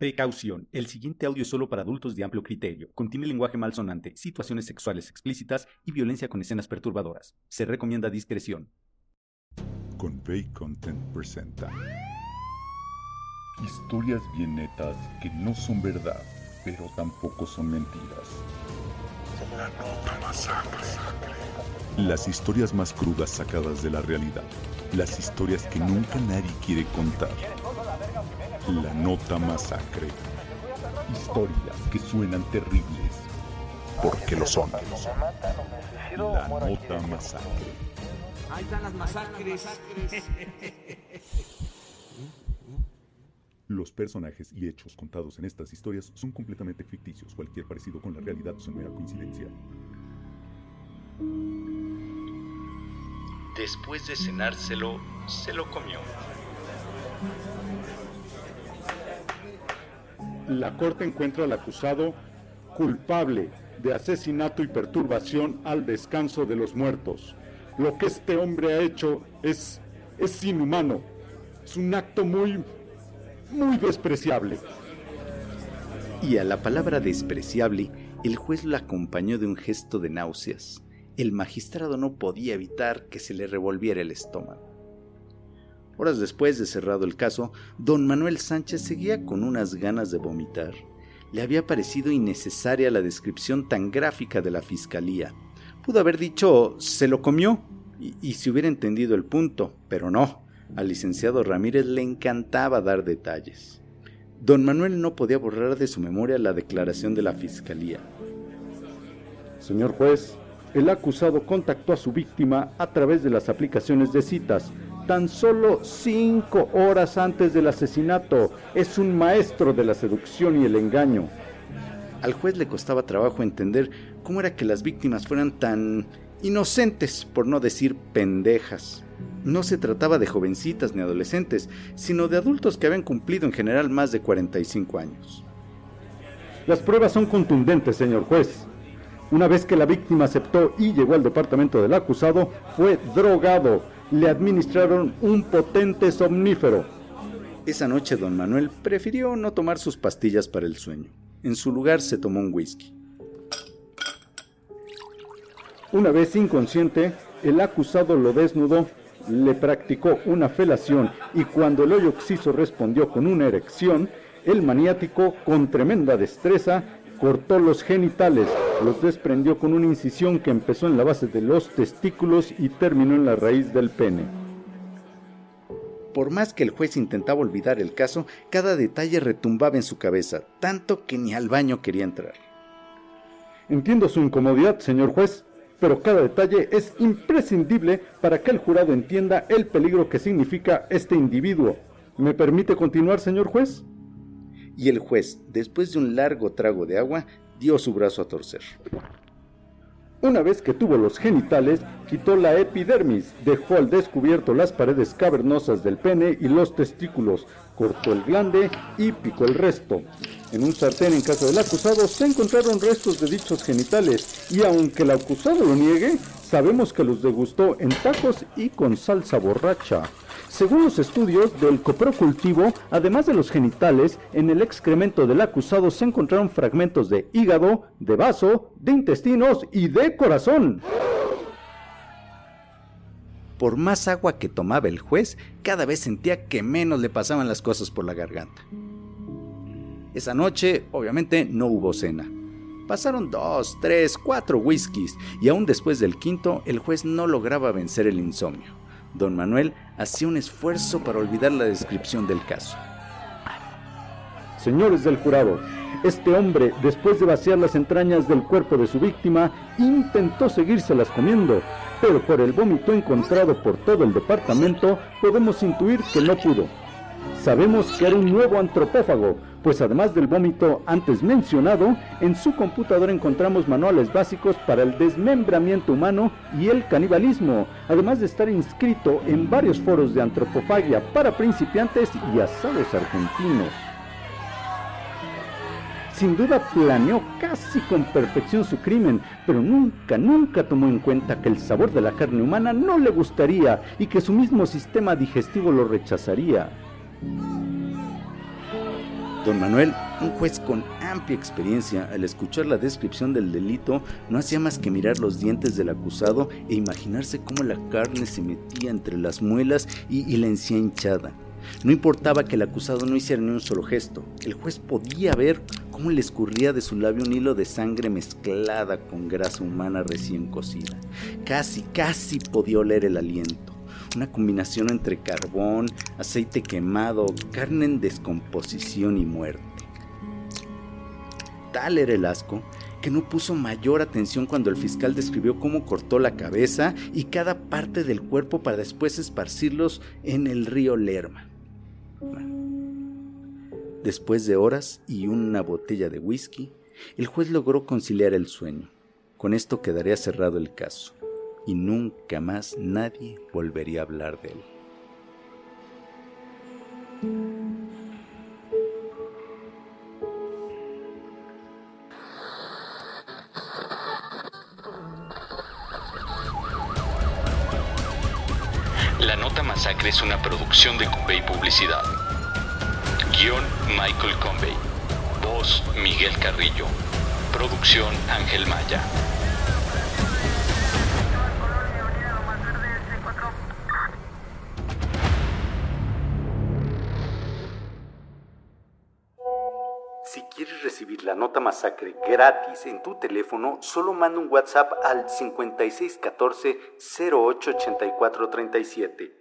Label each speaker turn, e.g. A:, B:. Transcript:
A: Precaución. El siguiente audio es solo para adultos de amplio criterio. Contiene lenguaje malsonante, situaciones sexuales explícitas y violencia con escenas perturbadoras. Se recomienda discreción.
B: Convey Content presenta Historias bien netas que no son verdad, pero tampoco son mentiras. La nota masacre. Las historias más crudas sacadas de la realidad. Las historias que nunca nadie quiere contar. La Nota Masacre. Historias que suenan terribles, porque lo son. La Nota Masacre.
C: Ahí están las masacres.
B: Los personajes y hechos contados en estas historias son completamente ficticios. Cualquier parecido con la realidad es una mera coincidencia.
D: Después de cenárselo, se lo comió.
E: La Corte encuentra al acusado culpable de asesinato y perturbación al descanso de los muertos. Lo que este hombre ha hecho es, es inhumano. Es un acto muy, muy despreciable.
F: Y a la palabra despreciable, el juez lo acompañó de un gesto de náuseas. El magistrado no podía evitar que se le revolviera el estómago. Horas después de cerrado el caso, don Manuel Sánchez seguía con unas ganas de vomitar. Le había parecido innecesaria la descripción tan gráfica de la fiscalía. Pudo haber dicho se lo comió y, y se hubiera entendido el punto, pero no. Al licenciado Ramírez le encantaba dar detalles. Don Manuel no podía borrar de su memoria la declaración de la fiscalía.
E: Señor juez, el acusado contactó a su víctima a través de las aplicaciones de citas tan solo cinco horas antes del asesinato. Es un maestro de la seducción y el engaño.
F: Al juez le costaba trabajo entender cómo era que las víctimas fueran tan inocentes, por no decir pendejas. No se trataba de jovencitas ni adolescentes, sino de adultos que habían cumplido en general más de 45 años.
E: Las pruebas son contundentes, señor juez. Una vez que la víctima aceptó y llegó al departamento del acusado, fue drogado le administraron un potente somnífero.
F: Esa noche don Manuel prefirió no tomar sus pastillas para el sueño. En su lugar se tomó un whisky.
E: Una vez inconsciente, el acusado lo desnudó, le practicó una felación y cuando el hoyo oxiso respondió con una erección, el maniático, con tremenda destreza, cortó los genitales, los desprendió con una incisión que empezó en la base de los testículos y terminó en la raíz del pene.
F: Por más que el juez intentaba olvidar el caso, cada detalle retumbaba en su cabeza, tanto que ni al baño quería entrar.
E: Entiendo su incomodidad, señor juez, pero cada detalle es imprescindible para que el jurado entienda el peligro que significa este individuo. ¿Me permite continuar, señor juez?
F: Y el juez, después de un largo trago de agua, dio su brazo a torcer.
E: Una vez que tuvo los genitales, quitó la epidermis, dejó al descubierto las paredes cavernosas del pene y los testículos, cortó el glande y picó el resto. En un sartén en casa del acusado se encontraron restos de dichos genitales y aunque el acusado lo niegue, sabemos que los degustó en tacos y con salsa borracha. Según los estudios del coprocultivo, además de los genitales, en el excremento del acusado se encontraron fragmentos de hígado, de vaso, de intestinos y de corazón.
F: Por más agua que tomaba el juez, cada vez sentía que menos le pasaban las cosas por la garganta. Esa noche, obviamente, no hubo cena. Pasaron dos, tres, cuatro whiskies y aún después del quinto, el juez no lograba vencer el insomnio. Don Manuel hacía un esfuerzo para olvidar la descripción del caso.
E: Señores del jurado, este hombre, después de vaciar las entrañas del cuerpo de su víctima, intentó seguírselas comiendo, pero por el vómito encontrado por todo el departamento, podemos intuir que no pudo. Sabemos que era un nuevo antropófago, pues además del vómito antes mencionado, en su computadora encontramos manuales básicos para el desmembramiento humano y el canibalismo, además de estar inscrito en varios foros de antropofagia para principiantes y asados argentinos. Sin duda planeó casi con perfección su crimen, pero nunca, nunca tomó en cuenta que el sabor de la carne humana no le gustaría y que su mismo sistema digestivo lo rechazaría.
F: Don Manuel, un juez con amplia experiencia, al escuchar la descripción del delito, no hacía más que mirar los dientes del acusado e imaginarse cómo la carne se metía entre las muelas y, la encía hinchada. No importaba que el acusado no hiciera ni un solo gesto, el juez podía ver cómo le escurría de su labio un hilo de sangre mezclada con grasa humana recién cocida. Casi, casi podía oler el aliento una combinación entre carbón, aceite quemado, carne en descomposición y muerte. Tal era el asco que no puso mayor atención cuando el fiscal describió cómo cortó la cabeza y cada parte del cuerpo para después esparcirlos en el río Lerma. después de horas y una botella de whisky, el juez logró conciliar el sueño. Con esto quedaría cerrado el caso y nunca más nadie volvería a hablar de él.
D: La Nota Masacre es una producción de Convey Publicidad. Guión Michael Convey. Voz Miguel Carrillo. Producción Ángel Maya.
F: La nota masacre gratis en tu teléfono, solo manda un WhatsApp al 5614 088437.